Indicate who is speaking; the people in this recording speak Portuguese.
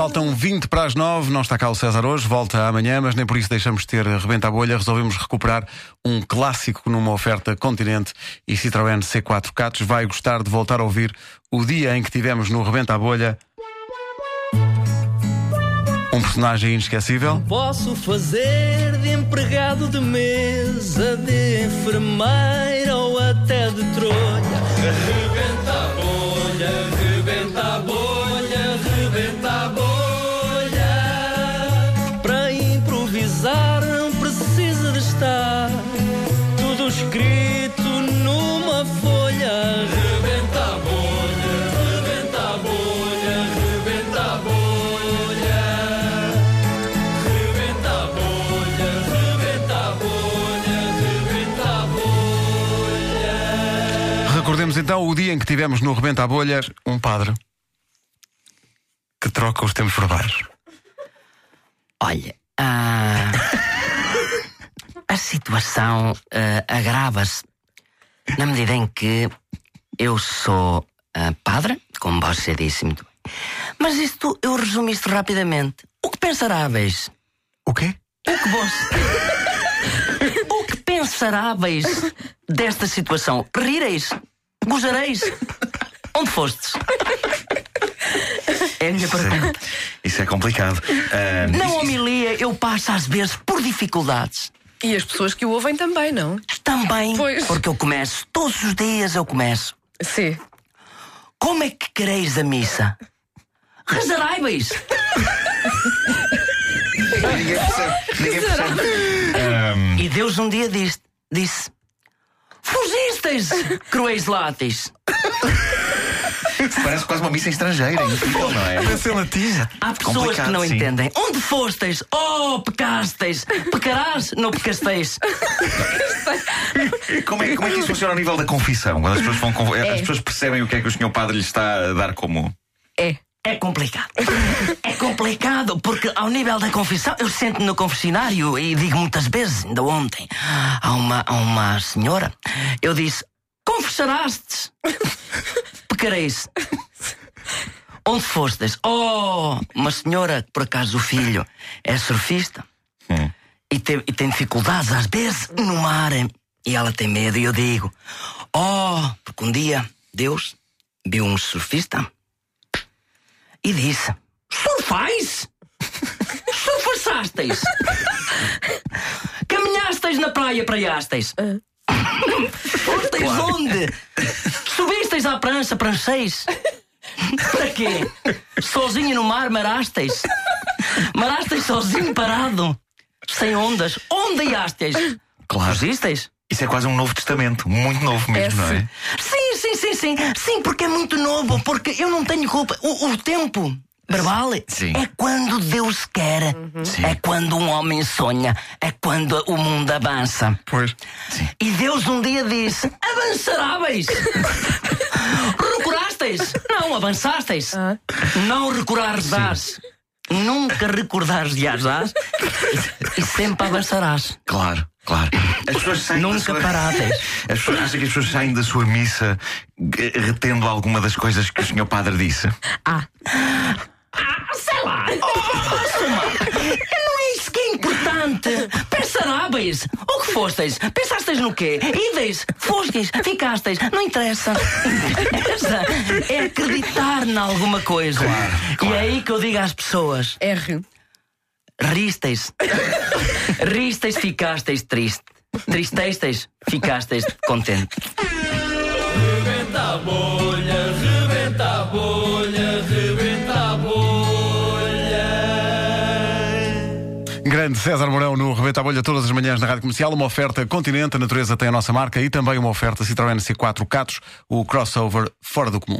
Speaker 1: Faltam 20 para as 9, não está cá o César hoje, volta amanhã, mas nem por isso deixamos de ter Rebenta a Bolha. Resolvemos recuperar um clássico numa oferta Continente e Citroën C4 Catos. Vai gostar de voltar a ouvir o dia em que tivemos no Rebenta a Bolha um personagem inesquecível.
Speaker 2: Posso fazer de empregado de mesa, de enfermeira ou até de trolha. Improvisar não precisa de estar tudo escrito numa folha. Rebenta a bolha, rebenta a bolha, rebenta a bolha. Rebenta a bolha, rebenta a bolha, rebenta a bolha.
Speaker 1: Recordemos então o dia em que tivemos no Rebenta a Bolha um padre que troca os tempos verbais.
Speaker 3: Olha, ah, a situação ah, agrava-se na medida em que eu sou ah, padre, como você disse muito bem. Mas isto, eu resumo isto rapidamente. O que pensaráveis?
Speaker 1: O quê?
Speaker 3: O que você. o que pensaráveis desta situação? Rireis? Gozareis? Onde fostes? É a minha pergunta.
Speaker 4: Isso é complicado.
Speaker 3: Na
Speaker 4: isso-
Speaker 3: homilia eu passo às vezes por dificuldades.
Speaker 5: E as pessoas que o ouvem também, não?
Speaker 3: Também.
Speaker 5: Pois.
Speaker 3: Porque eu começo, todos os dias eu começo.
Speaker 5: Sim.
Speaker 3: Como é que quereis a missa? Rezarai-vos!
Speaker 4: Ninguém percebe. Ninguém percebe. Ah,
Speaker 3: E Deus um dia disse: disse Fugistes, cruéis látis!
Speaker 4: parece quase uma missa estrangeira. Incrível, não é?
Speaker 1: Parece em latim.
Speaker 3: Há pessoas
Speaker 4: Complicado,
Speaker 3: que não
Speaker 4: sim.
Speaker 3: entendem. Onde fostes? Oh, pecastes! Pecarás? Não pecasteis.
Speaker 4: Como é, como é que isso funciona ao nível da confissão? Quando as pessoas, vão, conv- as pessoas percebem o que é que o senhor padre lhe está a dar como.
Speaker 5: É.
Speaker 3: É complicado. É complicado porque, ao nível da confissão, eu sento no confessionário e digo muitas vezes, ainda ontem, a uma, a uma senhora, eu disse: Confessarastes, pecareis. Onde fostes? Oh, uma senhora que por acaso o filho é surfista
Speaker 4: Hum.
Speaker 3: e, tem, e tem dificuldades às vezes no mar e ela tem medo. E eu digo: Oh, porque um dia Deus viu um surfista e disse: Surfais? Surfaçasteis? Caminhasteis na praia, praiasteis? Fosteis onde? Subisteis à prancha, prancheis? Para quê? Sozinho no mar, marasteis? Marasteis sozinho, parado? Sem ondas? Onde iasteis?
Speaker 4: Claro.
Speaker 3: Fugisteis?
Speaker 4: Isso é quase um novo testamento. Muito novo mesmo,
Speaker 5: É,
Speaker 4: não é?
Speaker 3: Sim, sim, sim, sim. Sim, porque é muito novo, porque eu não tenho culpa. O, o tempo verbal
Speaker 4: Sim.
Speaker 3: é quando Deus quer.
Speaker 4: Sim.
Speaker 3: É quando um homem sonha. É quando o mundo avança.
Speaker 1: Pois.
Speaker 3: E Deus um dia disse: Avançaráveis! Recurasteis? Não, avançasteis. Não recuares Nunca recordares de asas e sempre avançarás.
Speaker 4: Claro, claro. As pessoas saem da
Speaker 3: Nunca
Speaker 4: sua...
Speaker 3: paráveis.
Speaker 4: As pessoas acham que as pessoas saem da sua missa eh, retendo alguma das coisas que o senhor padre disse.
Speaker 5: Ah.
Speaker 3: Ah, O que fostes? Pensasteis no quê? Ides? Fostes? Ficasteis? Não interessa. Interessa é acreditar em alguma coisa. E é aí que eu digo às pessoas:
Speaker 5: R.
Speaker 3: risteis. Risteis, ficasteis triste. Tristesteis, ficasteis contente.
Speaker 1: Grande César Mourão no Rebenta a Bolha todas as manhãs na Rádio Comercial. Uma oferta Continente, a natureza tem a nossa marca e também uma oferta Citroën C4 Catos, o crossover fora do comum.